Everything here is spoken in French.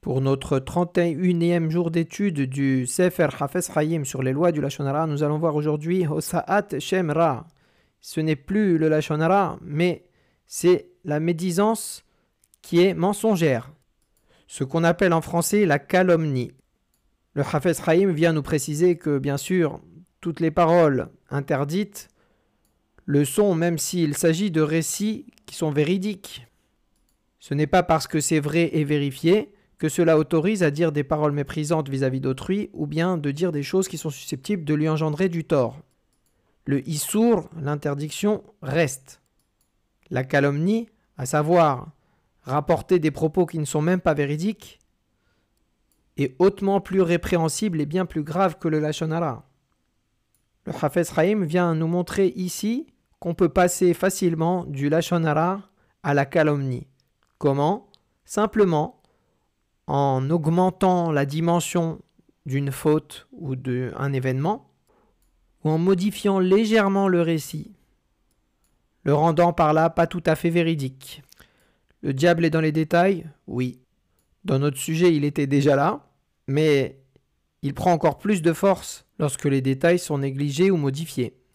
Pour notre 31e jour d'étude du Sefer Hafez Hayim sur les lois du Lachonara, nous allons voir aujourd'hui Hosa'at Shem Ra. Ce n'est plus le Lachonara, mais c'est la médisance qui est mensongère. Ce qu'on appelle en français la calomnie. Le Hafez Hayim vient nous préciser que, bien sûr, toutes les paroles interdites le sont même s'il s'agit de récits qui sont véridiques. Ce n'est pas parce que c'est vrai et vérifié que cela autorise à dire des paroles méprisantes vis-à-vis d'autrui ou bien de dire des choses qui sont susceptibles de lui engendrer du tort. Le issour, l'interdiction, reste. La calomnie, à savoir rapporter des propos qui ne sont même pas véridiques, est hautement plus répréhensible et bien plus grave que le lachonara. Le Hafez Haïm vient nous montrer ici qu'on peut passer facilement du lachonara à la calomnie. Comment? Simplement en augmentant la dimension d'une faute ou d'un événement, ou en modifiant légèrement le récit, le rendant par là pas tout à fait véridique. Le diable est dans les détails Oui. Dans notre sujet, il était déjà là, mais il prend encore plus de force lorsque les détails sont négligés ou modifiés.